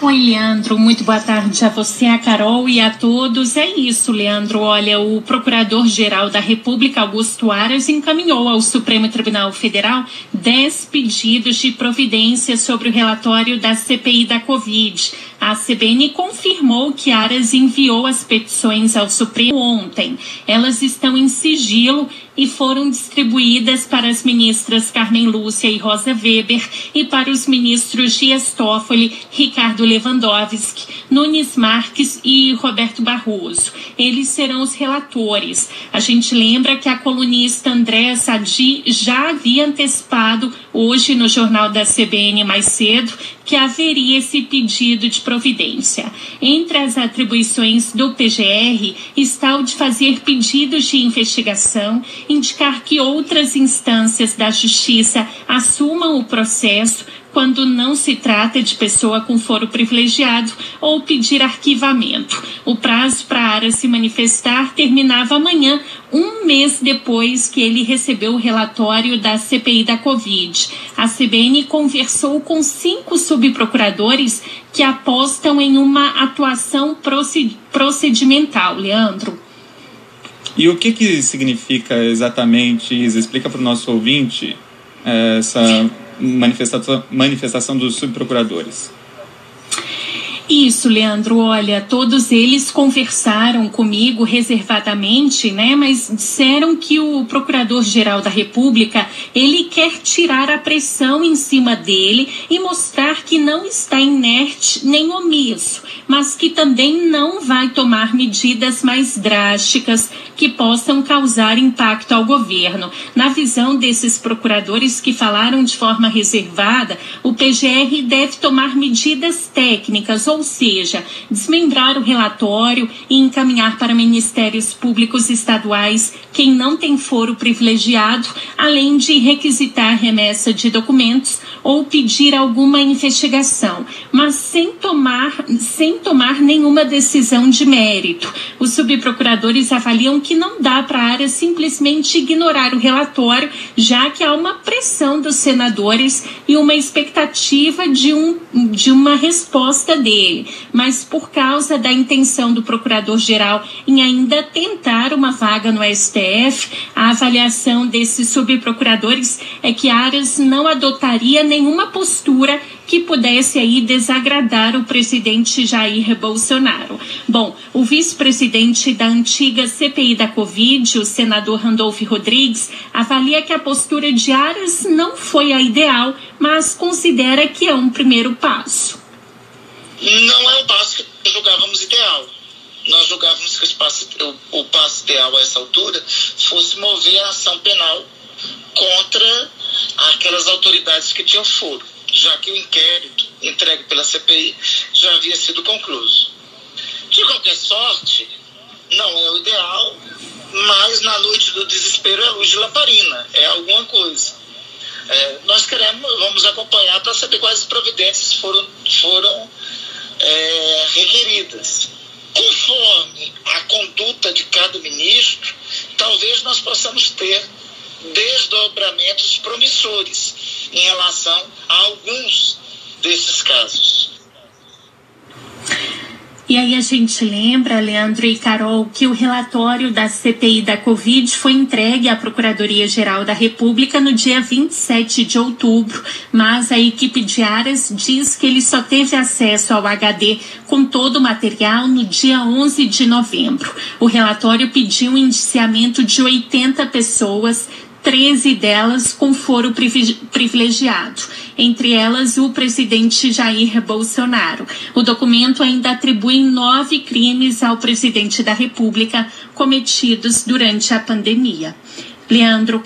Oi, Leandro. Muito boa tarde a você, a Carol e a todos. É isso, Leandro. Olha, o Procurador-Geral da República, Augusto Aras, encaminhou ao Supremo Tribunal Federal dez pedidos de providência sobre o relatório da CPI da Covid. A CBN confirmou que Aras enviou as petições ao Supremo ontem. Elas estão em sigilo e foram distribuídas para as ministras Carmen Lúcia e Rosa Weber e para os ministros Dias Toffoli, Ricardo Lewandowski, Nunes Marques e Roberto Barroso. Eles serão os relatores. A gente lembra que a colunista Andréa Sadi já havia antecipado hoje no jornal da CBN mais cedo que haveria esse pedido de providência. Entre as atribuições do PGR está o de fazer pedidos de investigação, indicar que outras instâncias da justiça assumam o processo quando não se trata de pessoa com foro privilegiado ou pedir arquivamento. O prazo para a área se manifestar terminava amanhã, um mês depois que ele recebeu o relatório da CPI da Covid. A CBN conversou com cinco subprocuradores que apostam em uma atuação procedimental. Leandro. E o que, que significa exatamente, Isa? Explica para o nosso ouvinte eh, essa manifestação, manifestação dos subprocuradores. Isso, Leandro. Olha, todos eles conversaram comigo reservadamente, né? Mas disseram que o Procurador-Geral da República ele quer tirar a pressão em cima dele e mostrar que não está inerte nem omisso, mas que também não vai tomar medidas mais drásticas que possam causar impacto ao governo. Na visão desses procuradores que falaram de forma reservada, o PGR deve tomar medidas técnicas ou ou seja, desmembrar o relatório e encaminhar para ministérios públicos estaduais quem não tem foro privilegiado, além de requisitar remessa de documentos ou pedir alguma investigação, mas sem tomar, sem tomar nenhuma decisão de mérito. Os subprocuradores avaliam que não dá para a área simplesmente ignorar o relatório, já que há uma pressão dos senadores e uma expectativa de, um, de uma resposta dele dele, mas por causa da intenção do procurador-geral em ainda tentar uma vaga no STF, a avaliação desses subprocuradores é que Aras não adotaria nenhuma postura que pudesse aí desagradar o presidente Jair Bolsonaro. Bom, o vice-presidente da antiga CPI da Covid, o senador Randolph Rodrigues, avalia que a postura de Aras não foi a ideal, mas considera que é um primeiro passo não é o passo que julgávamos ideal. Nós julgávamos que o, o passo ideal a essa altura fosse mover a ação penal contra aquelas autoridades que tinham foro, já que o inquérito entregue pela CPI já havia sido concluído. De qualquer sorte, não é o ideal, mas na noite do desespero é luz de lamparina, é alguma coisa. É, nós queremos, vamos acompanhar para saber quais providências foram, foram é, requeridas. Conforme a conduta de cada ministro, talvez nós possamos ter desdobramentos promissores em relação a alguns desses casos. E aí a gente lembra, Leandro e Carol, que o relatório da CPI da Covid foi entregue à Procuradoria-Geral da República no dia 27 de outubro, mas a equipe de Aras diz que ele só teve acesso ao HD com todo o material no dia 11 de novembro. O relatório pediu um indiciamento de 80 pessoas, 13 delas com foro privilegiado, entre elas o presidente Jair Bolsonaro. O documento ainda atribui nove crimes ao presidente da República cometidos durante a pandemia. Leandro